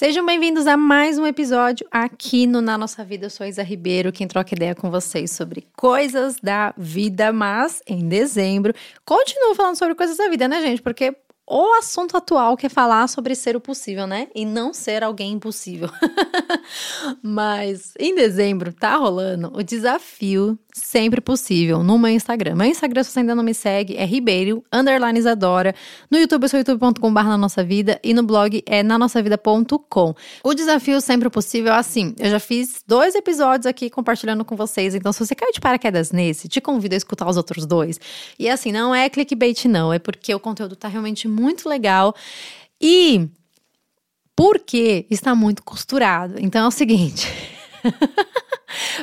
Sejam bem-vindos a mais um episódio aqui no Na Nossa Vida. Eu sou Isa Ribeiro, quem troca ideia com vocês sobre coisas da vida, mas em dezembro continuo falando sobre coisas da vida, né, gente? Porque o assunto atual que é falar sobre ser o possível, né? E não ser alguém impossível. Mas em dezembro tá rolando o desafio sempre possível no meu Instagram. Meu Instagram, se você ainda não me segue, é Ribeiro, underline Isadora. No YouTube, eu sou youtube.com.br na nossa vida e no blog é nanossavida.com. O desafio sempre possível, assim, eu já fiz dois episódios aqui compartilhando com vocês, então se você caiu de paraquedas nesse, te convido a escutar os outros dois. E assim, não é clickbait não, é porque o conteúdo tá realmente muito muito legal. E porque está muito costurado. Então é o seguinte.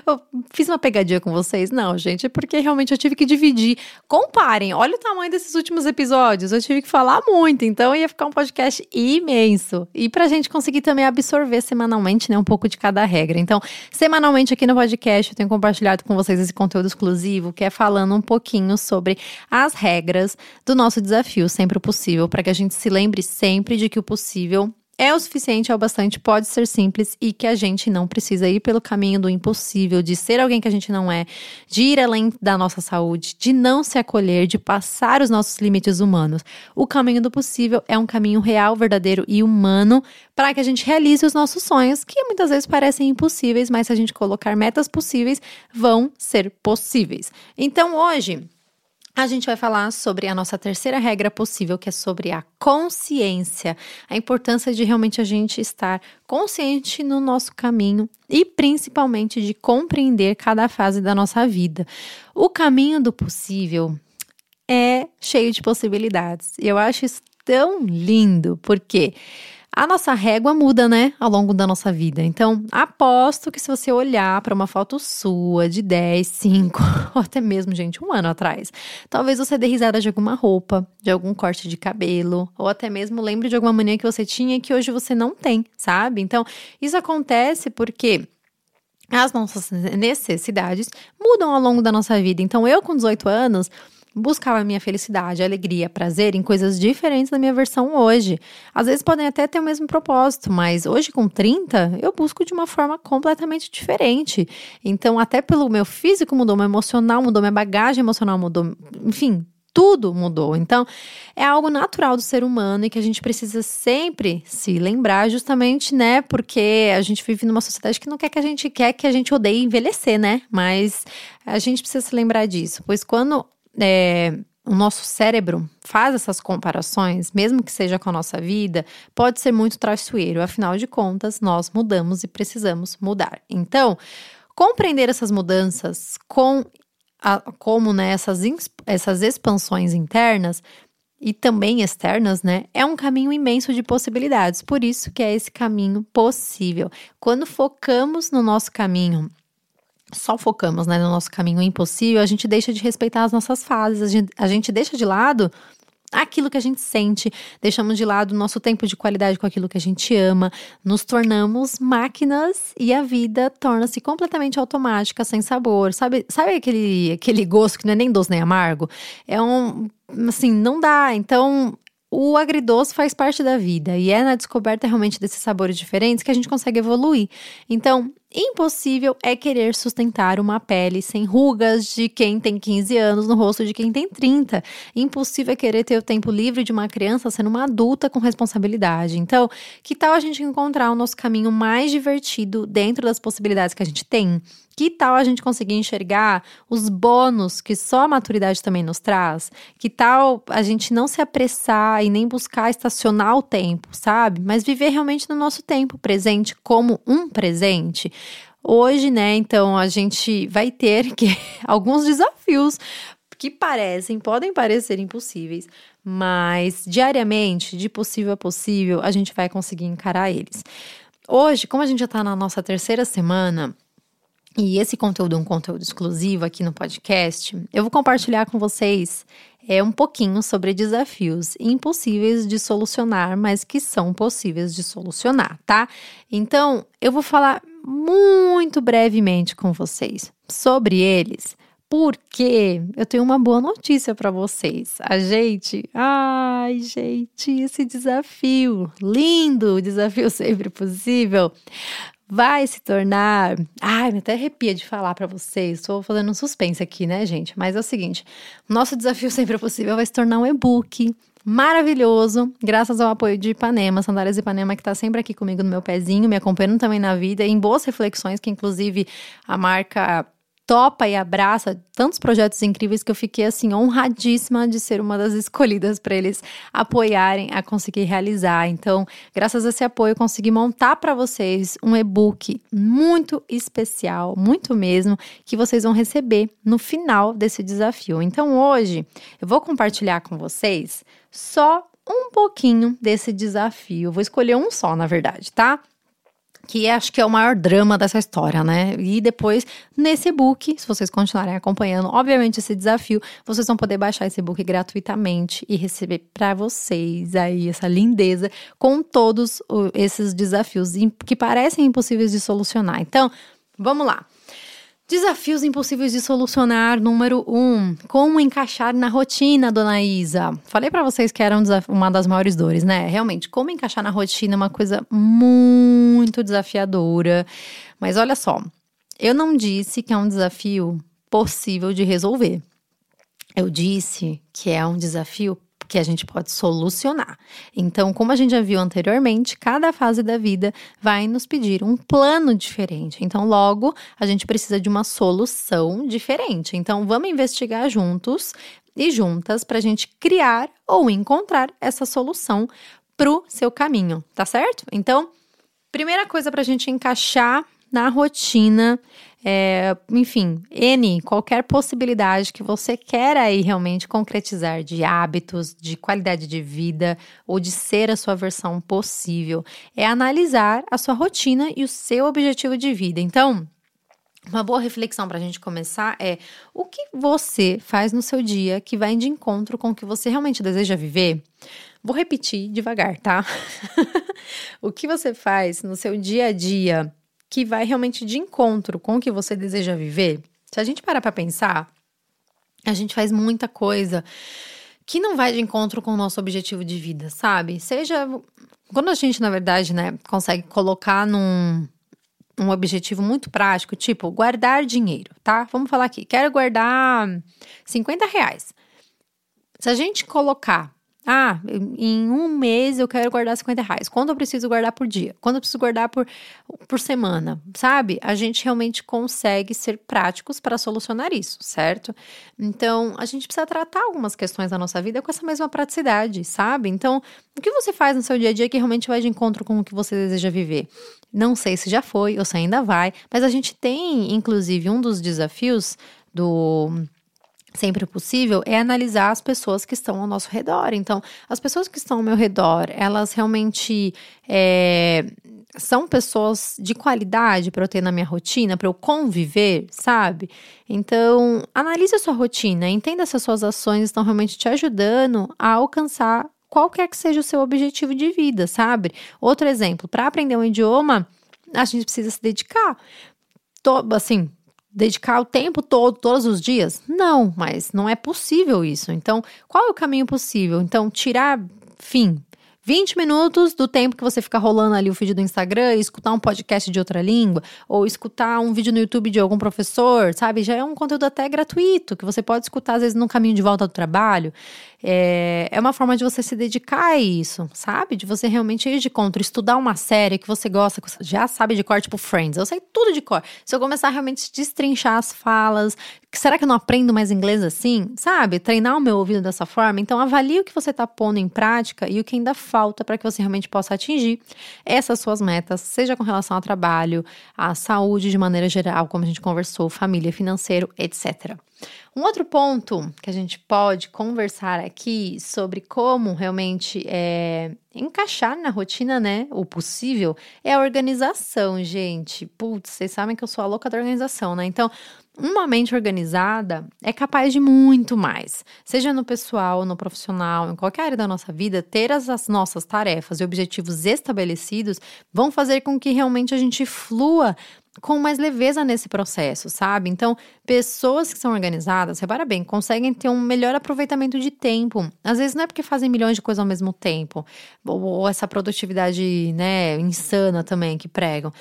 eu fiz uma pegadinha com vocês? Não, gente, é porque realmente eu tive que dividir. Comparem, olha o tamanho desses últimos episódios. Eu tive que falar muito, então ia ficar um podcast imenso. E pra gente conseguir também absorver semanalmente, né, um pouco de cada regra. Então, semanalmente aqui no podcast eu tenho compartilhado com vocês esse conteúdo exclusivo, que é falando um pouquinho sobre as regras do nosso desafio, sempre o possível, para que a gente se lembre sempre de que o possível é o suficiente, é o bastante, pode ser simples e que a gente não precisa ir pelo caminho do impossível, de ser alguém que a gente não é, de ir além da nossa saúde, de não se acolher, de passar os nossos limites humanos. O caminho do possível é um caminho real, verdadeiro e humano para que a gente realize os nossos sonhos, que muitas vezes parecem impossíveis, mas se a gente colocar metas possíveis, vão ser possíveis. Então hoje, a gente vai falar sobre a nossa terceira regra possível, que é sobre a consciência, a importância de realmente a gente estar consciente no nosso caminho e principalmente de compreender cada fase da nossa vida. O caminho do possível é cheio de possibilidades. E eu acho isso tão lindo, porque a nossa régua muda, né, ao longo da nossa vida. Então, aposto que se você olhar para uma foto sua de 10, 5, ou até mesmo, gente, um ano atrás, talvez você dê risada de alguma roupa, de algum corte de cabelo, ou até mesmo lembre de alguma mania que você tinha que hoje você não tem, sabe? Então, isso acontece porque as nossas necessidades mudam ao longo da nossa vida. Então, eu com 18 anos buscava minha felicidade, alegria, prazer em coisas diferentes da minha versão hoje. Às vezes podem até ter o mesmo propósito, mas hoje com 30 eu busco de uma forma completamente diferente. Então, até pelo meu físico mudou, meu emocional mudou, minha bagagem emocional mudou, enfim, tudo mudou. Então, é algo natural do ser humano e que a gente precisa sempre se lembrar, justamente, né? Porque a gente vive numa sociedade que não quer que a gente quer que a gente odeie envelhecer, né? Mas a gente precisa se lembrar disso, pois quando é, o nosso cérebro faz essas comparações, mesmo que seja com a nossa vida, pode ser muito traiçoeiro. Afinal de contas, nós mudamos e precisamos mudar. Então, compreender essas mudanças com a, como né, essas, essas expansões internas e também externas, né, é um caminho imenso de possibilidades. Por isso que é esse caminho possível. Quando focamos no nosso caminho só focamos né, no nosso caminho impossível, a gente deixa de respeitar as nossas fases, a gente, a gente deixa de lado aquilo que a gente sente, deixamos de lado o nosso tempo de qualidade com aquilo que a gente ama, nos tornamos máquinas e a vida torna-se completamente automática, sem sabor. Sabe, sabe aquele, aquele gosto que não é nem doce nem amargo? É um. Assim, não dá. Então, o agridoce faz parte da vida e é na descoberta realmente desses sabores diferentes que a gente consegue evoluir. Então, Impossível é querer sustentar uma pele sem rugas de quem tem 15 anos no rosto de quem tem 30. Impossível é querer ter o tempo livre de uma criança sendo uma adulta com responsabilidade. Então, que tal a gente encontrar o nosso caminho mais divertido dentro das possibilidades que a gente tem? Que tal a gente conseguir enxergar os bônus que só a maturidade também nos traz? Que tal a gente não se apressar e nem buscar estacionar o tempo, sabe? Mas viver realmente no nosso tempo presente como um presente. Hoje, né, então a gente vai ter que alguns desafios que parecem, podem parecer impossíveis, mas diariamente, de possível a possível, a gente vai conseguir encarar eles. Hoje, como a gente já está na nossa terceira semana, e esse conteúdo é um conteúdo exclusivo aqui no podcast, eu vou compartilhar com vocês é um pouquinho sobre desafios impossíveis de solucionar, mas que são possíveis de solucionar, tá? Então, eu vou falar muito brevemente com vocês sobre eles, Porque eu tenho uma boa notícia para vocês. A gente, ai, gente, esse desafio, lindo, desafio sempre possível, vai se tornar. Ai, me até arrepia de falar para vocês. Estou fazendo um suspense aqui, né, gente? Mas é o seguinte: nosso desafio sempre possível vai se tornar um e-book maravilhoso, graças ao apoio de Ipanema, Sandálias Ipanema, que está sempre aqui comigo no meu pezinho, me acompanhando também na vida, em boas reflexões, que inclusive a marca topa e abraça tantos projetos incríveis que eu fiquei assim honradíssima de ser uma das escolhidas para eles apoiarem a conseguir realizar. Então, graças a esse apoio, eu consegui montar para vocês um e-book muito especial, muito mesmo, que vocês vão receber no final desse desafio. Então, hoje eu vou compartilhar com vocês só um pouquinho desse desafio. Vou escolher um só, na verdade, tá? Que acho que é o maior drama dessa história, né? E depois, nesse e-book, se vocês continuarem acompanhando, obviamente, esse desafio, vocês vão poder baixar esse e-book gratuitamente e receber para vocês aí essa lindeza com todos esses desafios que parecem impossíveis de solucionar. Então, vamos lá. Desafios impossíveis de solucionar, número um. Como encaixar na rotina, dona Isa? Falei para vocês que era um uma das maiores dores, né? Realmente, como encaixar na rotina é uma coisa muito desafiadora. Mas olha só, eu não disse que é um desafio possível de resolver. Eu disse que é um desafio que a gente pode solucionar. Então, como a gente já viu anteriormente, cada fase da vida vai nos pedir um plano diferente. Então, logo, a gente precisa de uma solução diferente. Então, vamos investigar juntos e juntas para a gente criar ou encontrar essa solução para o seu caminho, tá certo? Então, primeira coisa para a gente encaixar na rotina é, enfim, N, qualquer possibilidade que você queira aí realmente concretizar de hábitos, de qualidade de vida ou de ser a sua versão possível, é analisar a sua rotina e o seu objetivo de vida. Então, uma boa reflexão para a gente começar é o que você faz no seu dia que vai de encontro com o que você realmente deseja viver? Vou repetir devagar, tá? o que você faz no seu dia a dia que vai realmente de encontro com o que você deseja viver, se a gente parar para pensar, a gente faz muita coisa que não vai de encontro com o nosso objetivo de vida, sabe? Seja quando a gente, na verdade, né, consegue colocar num um objetivo muito prático, tipo guardar dinheiro, tá? Vamos falar aqui, quero guardar 50 reais. Se a gente colocar ah, em um mês eu quero guardar 50 reais. Quando eu preciso guardar por dia? Quando eu preciso guardar por, por semana? Sabe? A gente realmente consegue ser práticos para solucionar isso, certo? Então, a gente precisa tratar algumas questões da nossa vida com essa mesma praticidade, sabe? Então, o que você faz no seu dia a dia que realmente vai de encontro com o que você deseja viver? Não sei se já foi ou se ainda vai, mas a gente tem, inclusive, um dos desafios do sempre possível é analisar as pessoas que estão ao nosso redor. Então, as pessoas que estão ao meu redor, elas realmente é, são pessoas de qualidade para eu ter na minha rotina, para eu conviver, sabe? Então, analise a sua rotina, entenda se as suas ações estão realmente te ajudando a alcançar qualquer que seja o seu objetivo de vida, sabe? Outro exemplo, para aprender um idioma, a gente precisa se dedicar. Todo, assim, dedicar o tempo todo, todos os dias? Não, mas não é possível isso. Então, qual é o caminho possível? Então, tirar, fim, 20 minutos do tempo que você fica rolando ali o feed do Instagram escutar um podcast de outra língua, ou escutar um vídeo no YouTube de algum professor, sabe? Já é um conteúdo até gratuito, que você pode escutar às vezes no caminho de volta do trabalho. É, é uma forma de você se dedicar a isso, sabe? De você realmente ir de contra, estudar uma série que você gosta, que você já sabe de cor, tipo Friends. Eu sei tudo de cor. Se eu começar a realmente destrinchar as falas, será que eu não aprendo mais inglês assim? Sabe? Treinar o meu ouvido dessa forma. Então, avalie o que você está pondo em prática e o que ainda falta para que você realmente possa atingir essas suas metas, seja com relação ao trabalho, à saúde de maneira geral, como a gente conversou, família, financeiro, etc. Um outro ponto que a gente pode conversar aqui sobre como realmente é, encaixar na rotina, né, o possível, é a organização, gente. Putz, vocês sabem que eu sou a louca da organização, né? Então, uma mente organizada é capaz de muito mais, seja no pessoal, no profissional, em qualquer área da nossa vida, ter as, as, nossas tarefas e objetivos estabelecidos vão fazer com que realmente a gente flua com mais leveza nesse processo, sabe? Então, pessoas que são organizadas, repara bem, conseguem ter um melhor aproveitamento de tempo. Às vezes não é porque fazem milhões de coisas ao mesmo tempo, ou, ou essa produtividade, né, insana também que pregam,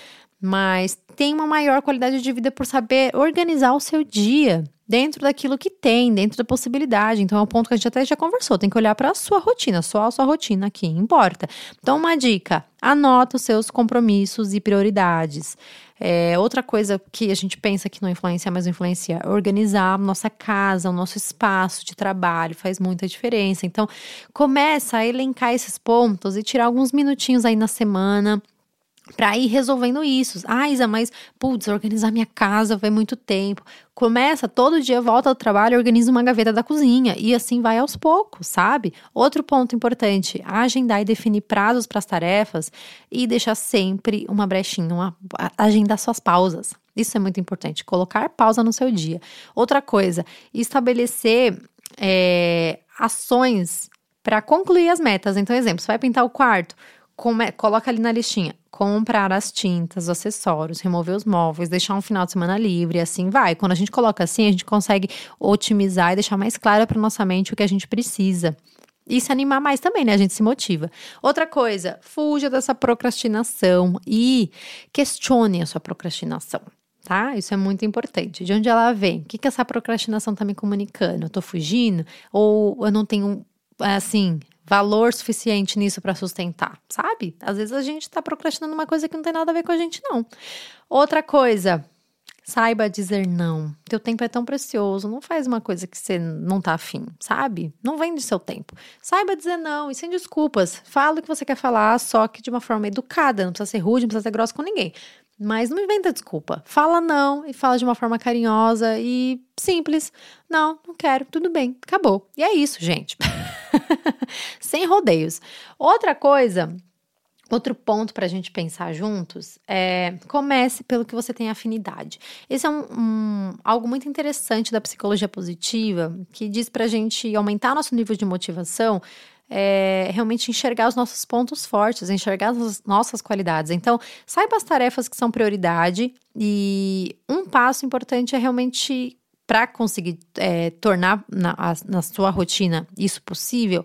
mas tem uma maior qualidade de vida por saber organizar o seu dia dentro daquilo que tem, dentro da possibilidade. Então é um ponto que a gente até já conversou, tem que olhar para a sua rotina, só a sua rotina aqui importa. Então uma dica, anota os seus compromissos e prioridades. É, outra coisa que a gente pensa que não influencia, mas influencia, é organizar a nossa casa, o nosso espaço de trabalho, faz muita diferença. Então, começa a elencar esses pontos e tirar alguns minutinhos aí na semana para ir resolvendo isso. Ah, Isa, mas putz, organizar minha casa vai muito tempo. Começa todo dia, volta ao trabalho, organiza uma gaveta da cozinha e assim vai aos poucos, sabe? Outro ponto importante: agendar e definir prazos para as tarefas e deixar sempre uma brechinha, uma, agendar suas pausas. Isso é muito importante, colocar pausa no seu dia. Outra coisa, estabelecer é, ações para concluir as metas. Então, exemplo, você vai pintar o quarto, come, coloca ali na listinha comprar as tintas, os acessórios, remover os móveis, deixar um final de semana livre, assim vai. Quando a gente coloca assim, a gente consegue otimizar e deixar mais claro para nossa mente o que a gente precisa. E se animar mais também, né? A gente se motiva. Outra coisa, fuja dessa procrastinação e questione a sua procrastinação. Tá? Isso é muito importante. De onde ela vem? O que, que essa procrastinação tá me comunicando? Eu tô fugindo? Ou eu não tenho, assim, valor suficiente nisso para sustentar, sabe? Às vezes a gente tá procrastinando uma coisa que não tem nada a ver com a gente, não. Outra coisa, saiba dizer não. Teu tempo é tão precioso, não faz uma coisa que você não tá afim, sabe? Não vende seu tempo. Saiba dizer não e sem desculpas. Fala o que você quer falar, só que de uma forma educada, não precisa ser rude, não precisa ser grossa com ninguém. Mas não inventa desculpa. Fala não e fala de uma forma carinhosa e simples. Não, não quero, tudo bem, acabou. E é isso, gente. Sem rodeios. Outra coisa Outro ponto para a gente pensar juntos é comece pelo que você tem afinidade. Esse é um, um, algo muito interessante da psicologia positiva que diz para a gente aumentar nosso nível de motivação é, realmente enxergar os nossos pontos fortes, enxergar as nossas qualidades. Então, saiba as tarefas que são prioridade e um passo importante é realmente para conseguir é, tornar na, na sua rotina isso possível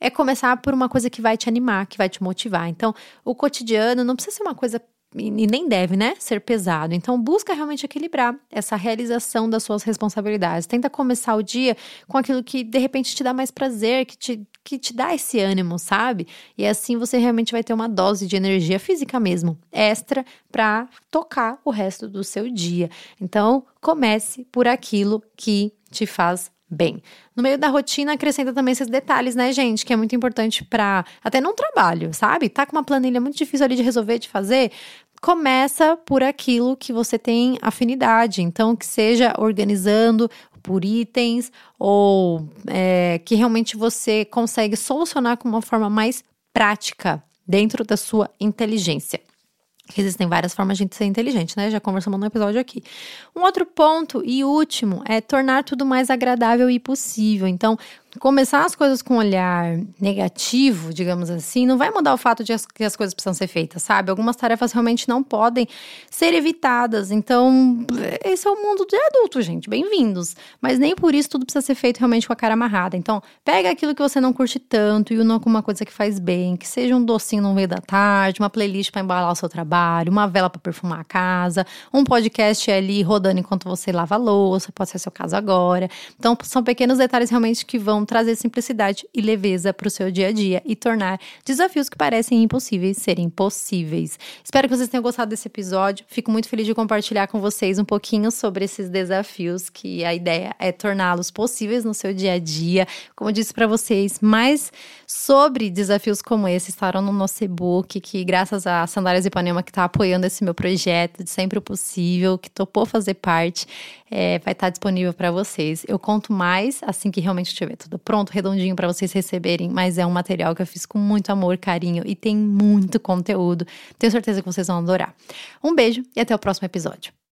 é começar por uma coisa que vai te animar, que vai te motivar. Então, o cotidiano não precisa ser uma coisa e nem deve, né, ser pesado. Então, busca realmente equilibrar essa realização das suas responsabilidades. Tenta começar o dia com aquilo que de repente te dá mais prazer, que te, que te dá esse ânimo, sabe? E assim você realmente vai ter uma dose de energia física mesmo, extra, para tocar o resto do seu dia. Então, comece por aquilo que te faz bem. No meio da rotina, acrescenta também esses detalhes, né, gente? Que é muito importante para até num trabalho, sabe? Tá com uma planilha muito difícil ali de resolver, de fazer. Começa por aquilo que você tem afinidade. Então, que seja organizando por itens ou é, que realmente você consegue solucionar com uma forma mais prática dentro da sua inteligência. Existem várias formas de ser inteligente, né? Já conversamos no episódio aqui. Um outro ponto e último é tornar tudo mais agradável e possível. Então, começar as coisas com um olhar negativo, digamos assim, não vai mudar o fato de as, que as coisas precisam ser feitas, sabe? Algumas tarefas realmente não podem ser evitadas. Então, esse é o mundo de adulto, gente. Bem-vindos. Mas nem por isso tudo precisa ser feito realmente com a cara amarrada. Então, pega aquilo que você não curte tanto e una com uma coisa que faz bem, que seja um docinho no meio da tarde, uma playlist para embalar o seu trabalho, uma vela para perfumar a casa, um podcast ali rodando enquanto você lava a louça, pode ser seu caso agora. Então, são pequenos detalhes realmente que vão trazer simplicidade e leveza para o seu dia a dia e tornar desafios que parecem impossíveis serem possíveis. Espero que vocês tenham gostado desse episódio. Fico muito feliz de compartilhar com vocês um pouquinho sobre esses desafios, que a ideia é torná-los possíveis no seu dia a dia. Como eu disse para vocês, mais sobre desafios como esse estarão no nosso e-book, que graças a Sandálias Ipanema que está apoiando esse meu projeto de sempre o possível, que topou fazer parte, é, vai estar disponível para vocês. Eu conto mais assim que realmente estiver tudo pronto, redondinho para vocês receberem, mas é um material que eu fiz com muito amor, carinho e tem muito conteúdo. Tenho certeza que vocês vão adorar. Um beijo e até o próximo episódio.